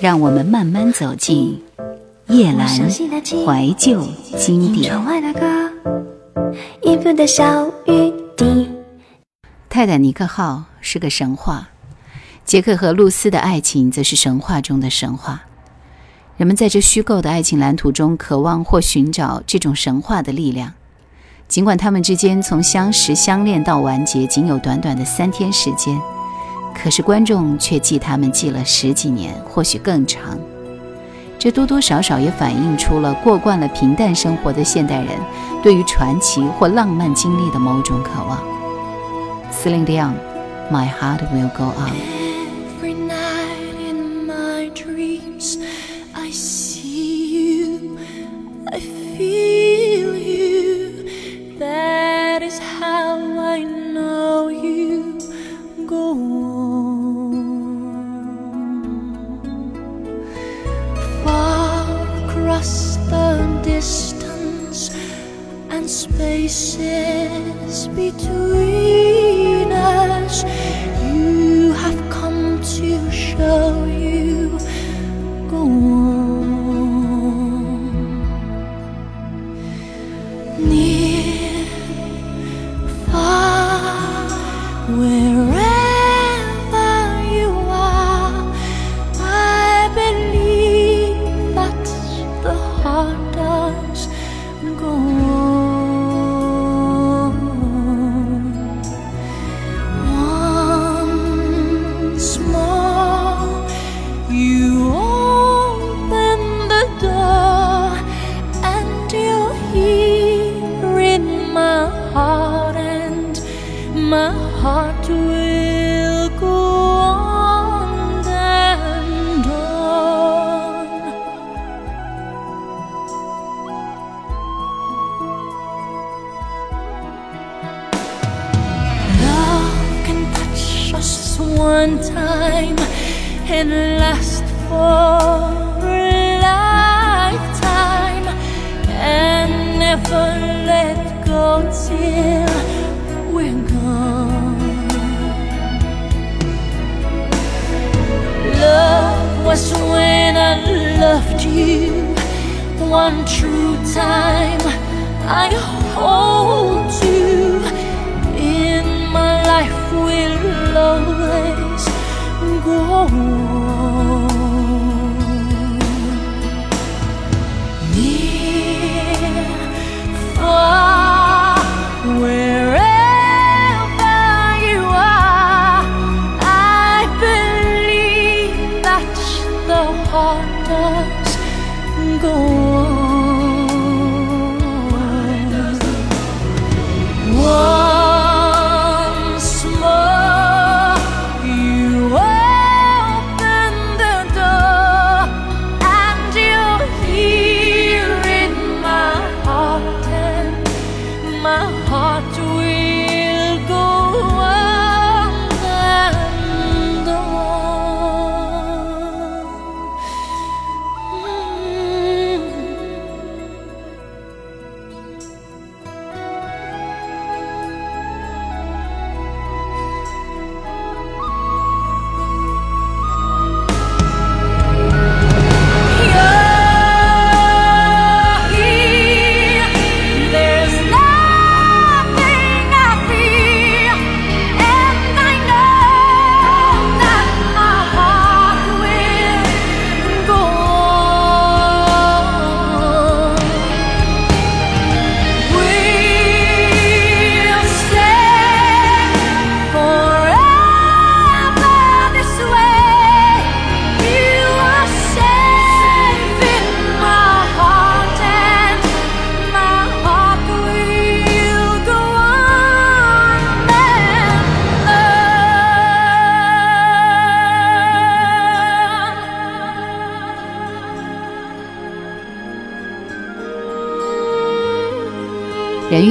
让我们慢慢走进叶阑怀旧经典。泰坦尼克号是个神话，杰克和露丝的爱情则是神话中的神话。人们在这虚构的爱情蓝图中，渴望或寻找这种神话的力量。尽管他们之间从相识、相恋到完结仅有短短的三天时间，可是观众却记他们记了十几年，或许更长。这多多少少也反映出了过惯了平淡生活的现代人对于传奇或浪漫经历的某种渴望。司令亮，My heart will go on。spaces go till we're gone. Love was when I loved you one true time. I hold you in my life will always wherever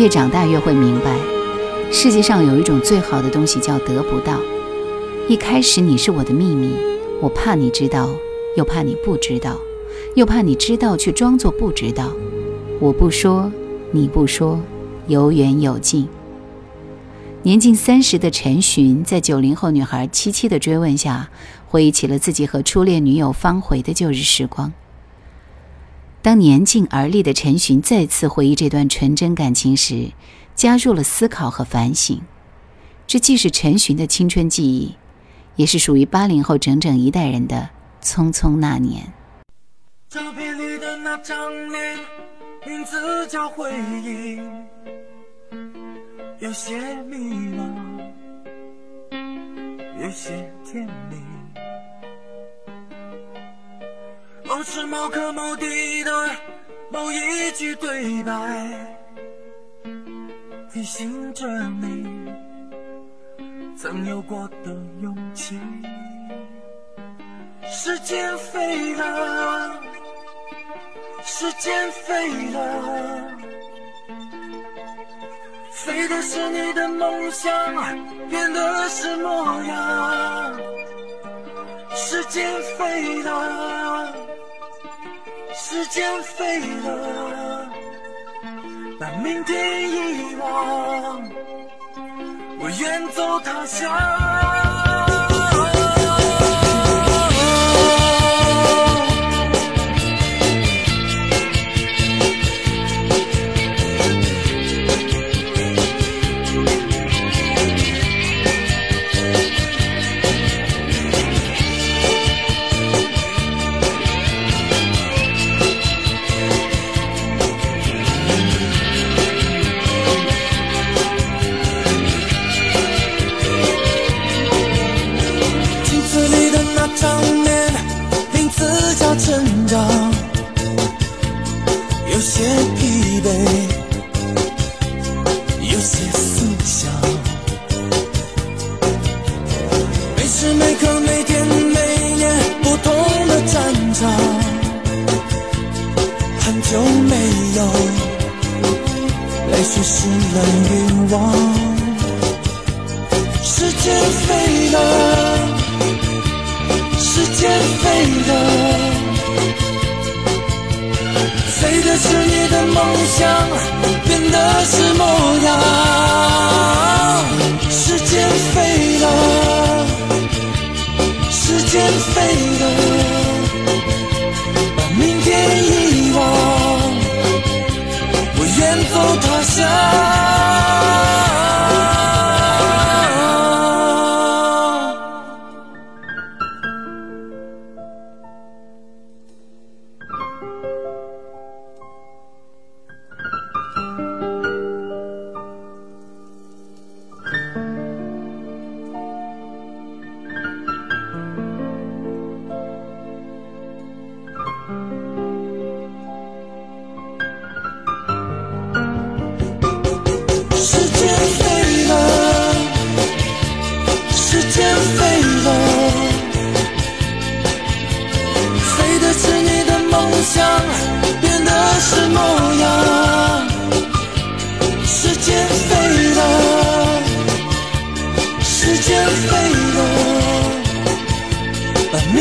越长大越会明白，世界上有一种最好的东西叫得不到。一开始你是我的秘密，我怕你知道，又怕你不知道，又怕你知道却装作不知道。我不说，你不说，有远有近。”年近三十的陈寻，在九零后女孩七七的追问下，回忆起了自己和初恋女友方回的旧日时光。当年近而立的陈寻再次回忆这段纯真感情时，加入了思考和反省。这既是陈寻的青春记忆，也是属于八零后整整一代人的匆匆那年。照片里的那张脸，名字叫回忆，有些迷茫，有些甜蜜。某时某刻某地的某一句对白，提醒着你曾有过的勇气。时间飞了，时间飞了，飞的是你的梦想，变的是模样。时间飞了，时间飞了，把明天遗忘，我远走他乡。时每刻，每天每年，不同的战场，很久没有泪水湿了欲望。时间飞了，时间飞了，飞的是你的梦想，变的是模样。时间飞了，天飞了，把明天遗忘，我远走他乡。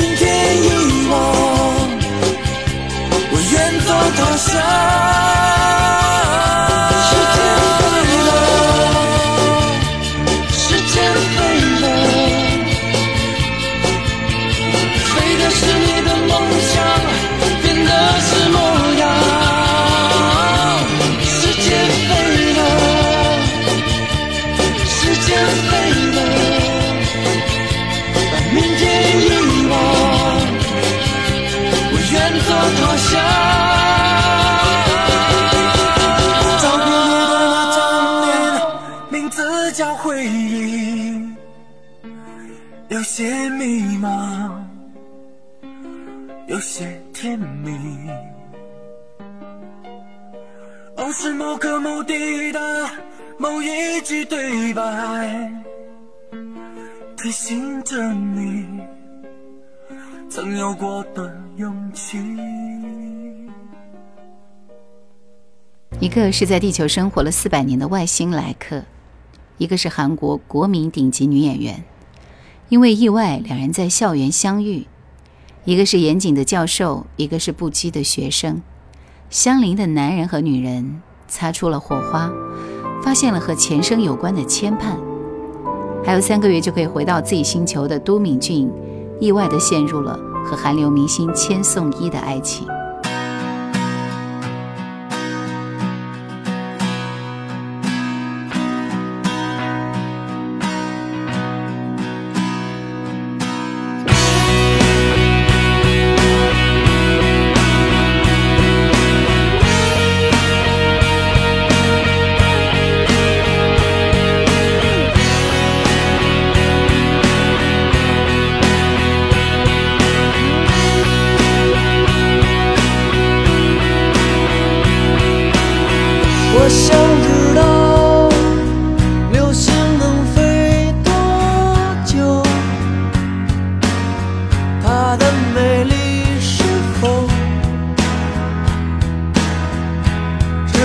把明天一望，我远走他乡。有些甜蜜。某时某个某地的某一句对白，提醒着你曾有过的勇气。一个是在地球生活了四百年的外星来客，一个是韩国国民顶级女演员。因为意外，两人在校园相遇。一个是严谨的教授，一个是不羁的学生。相邻的男人和女人擦出了火花，发现了和前生有关的牵绊。还有三个月就可以回到自己星球的都敏俊，意外的陷入了和韩流明星千颂伊的爱情。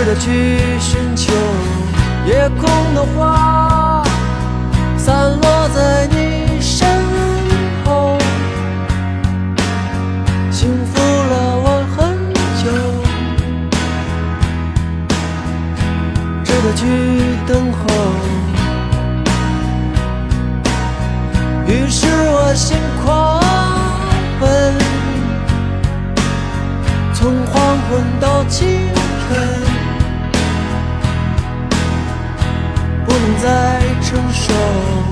值得去寻求？夜空的花散落在你身后，幸福了我很久。值得去等候。于是我心狂奔，从黄昏到清晨，不能再承受。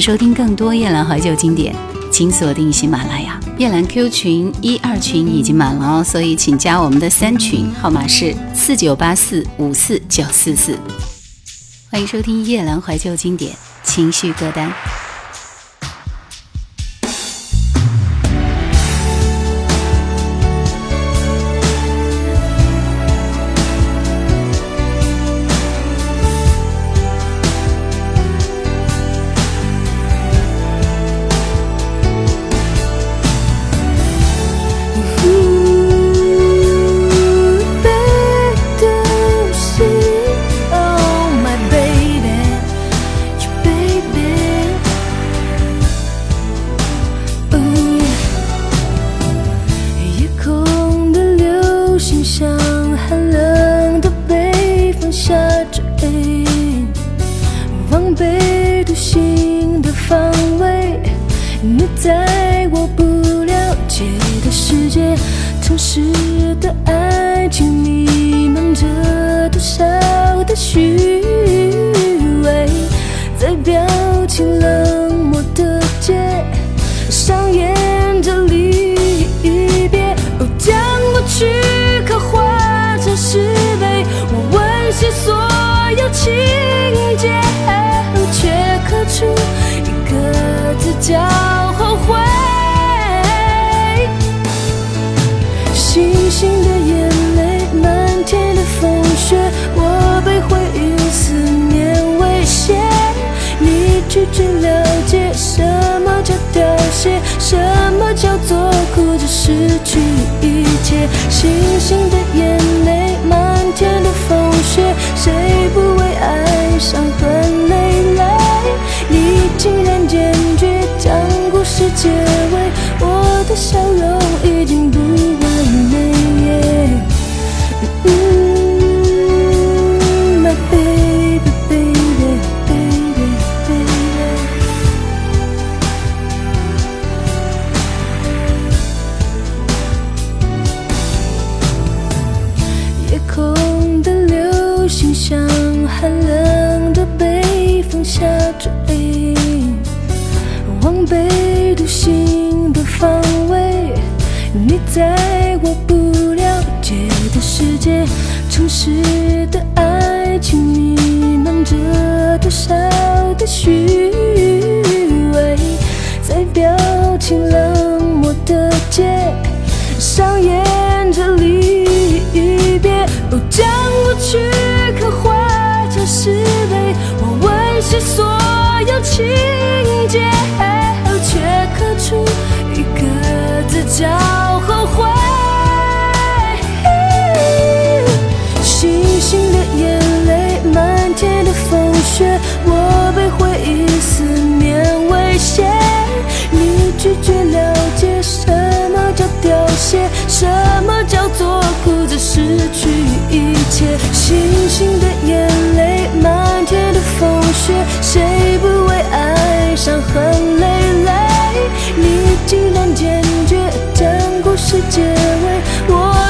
收听更多夜兰怀旧经典，请锁定喜马拉雅。夜兰 Q 群一二群已经满了哦，所以请加我们的三群，号码是四九八四五四九四四。欢迎收听夜兰怀旧经典情绪歌单。在我不了解的世界，城市的爱情弥漫着多少的虚伪，在表情冷漠的街上演着离别，哦，将过去刻画成石碑，我温习所有情节，却刻出一个字叫后悔。星星的眼泪，漫天的风雪，我被回忆思念威胁。你拒绝了解什么叫凋谢，什么叫做哭着失去一切。星星的眼结尾，我的笑容已经不完美。夜空的流星像寒冷的北风下坠，往北独行的方位，有你在我不了解的世界，城市的爱情弥漫着多少的虚伪，在表情冷漠的街上演着离别，哦，将过去刻画成石碑，我温习所叫后悔。星星的眼泪，漫天的风雪，我被回忆思念威胁。你拒绝了解什么叫凋谢，什么叫做哭着失去一切。星星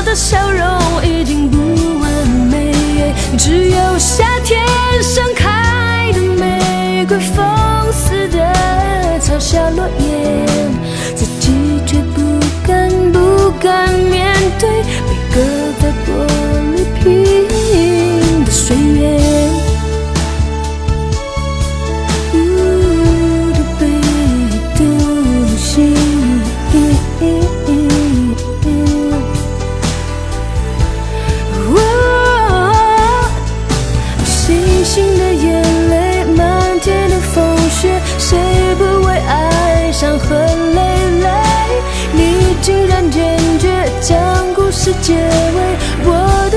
的笑容已经不完美，只有夏天盛开的玫瑰，风似的嘲笑落叶，自己却不敢不敢面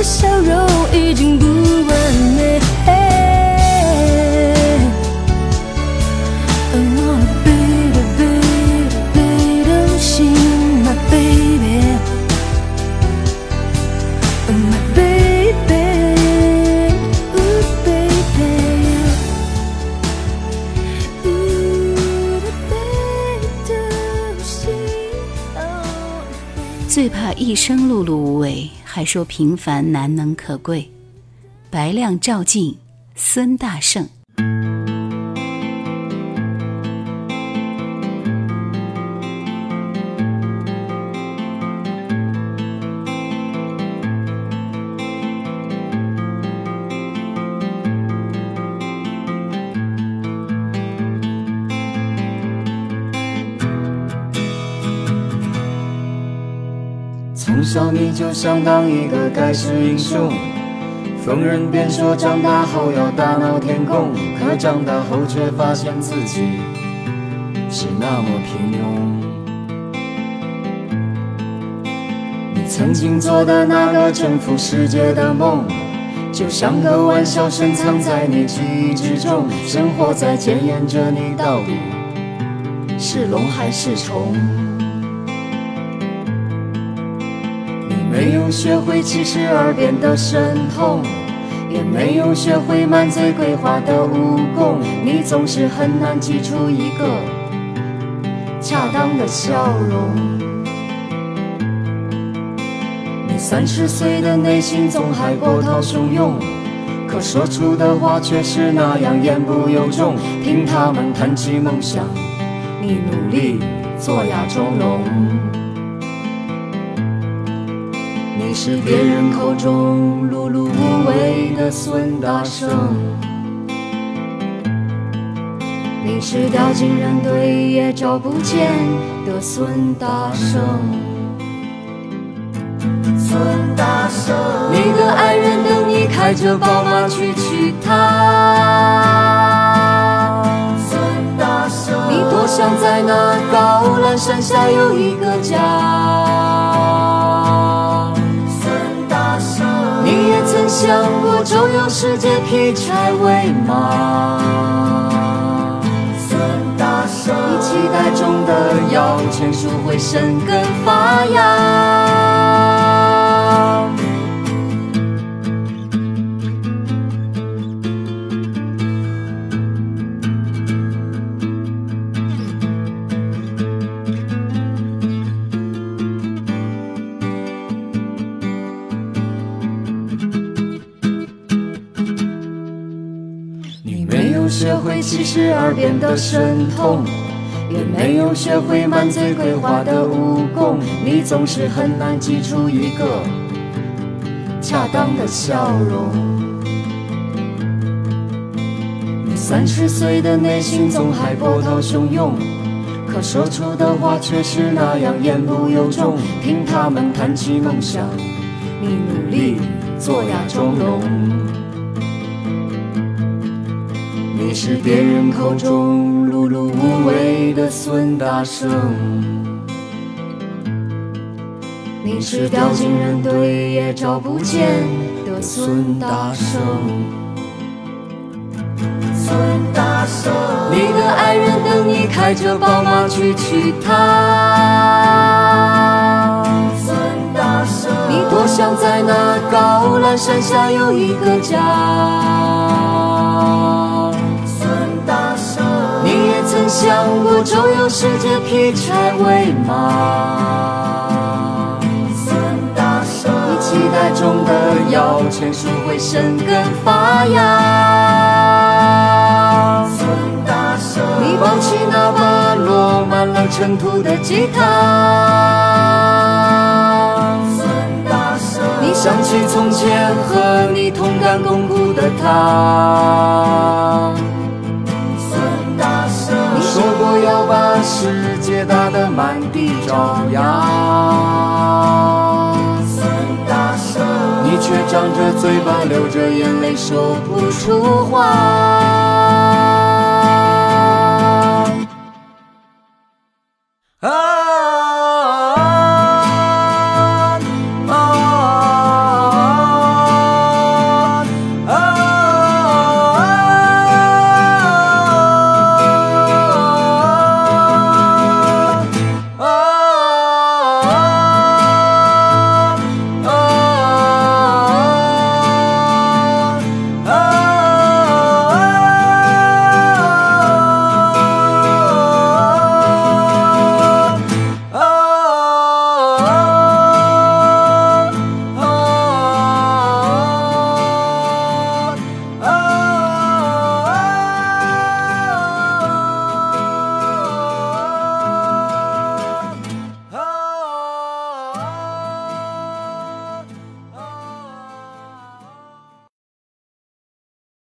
笑容已经不完美最怕一生碌碌无为。还说平凡难能可贵。白亮、赵静、孙大圣。小你就想当一个盖世英雄，逢人便说长大后要大闹天宫，可长大后却发现自己是那么平庸。你曾经做的那个征服世界的梦，就像个玩笑深藏在你记忆之中，生活在检验着你到底是龙还是虫。没有学会七十二变的神通，也没有学会满嘴鬼话的武功，你总是很难挤出一个恰当的笑容。你三十岁的内心总还波涛汹涌，可说出的话却是那样言不由衷。听他们谈起梦想，你努力做哑钟聋。你是别人口中碌碌无为的孙大圣，你是掉进人堆也找不见的孙大圣。孙大圣，你的爱人等你开着宝马去娶她。孙大圣，你多想在那高栏山下有一个家。曾想过周游世界劈柴喂马。孙大圣，你期待中的摇钱树会生根发芽。变得神通，也没有学会满嘴鬼话的武功，你总是很难挤出一个恰当的笑容。你三十岁的内心总还波涛汹涌，可说出的话却是那样言不由衷。听他们谈起梦想，你努力做哑钟聋。是别人口中碌碌无为的孙大圣，你是掉进人堆也找不见的孙大圣。孙大圣，你的爱人等你开着宝马去娶她。孙大圣，你多想在那高栏山下有一个家。曾想过周游世界劈柴喂马。孙大圣，你期待中的摇钱树会生根发芽。孙大圣，你抱起那把落满了尘土的吉他。你想起从前和你同甘共苦的他。世界大得满地找牙你却张着嘴巴流着眼泪说不出话。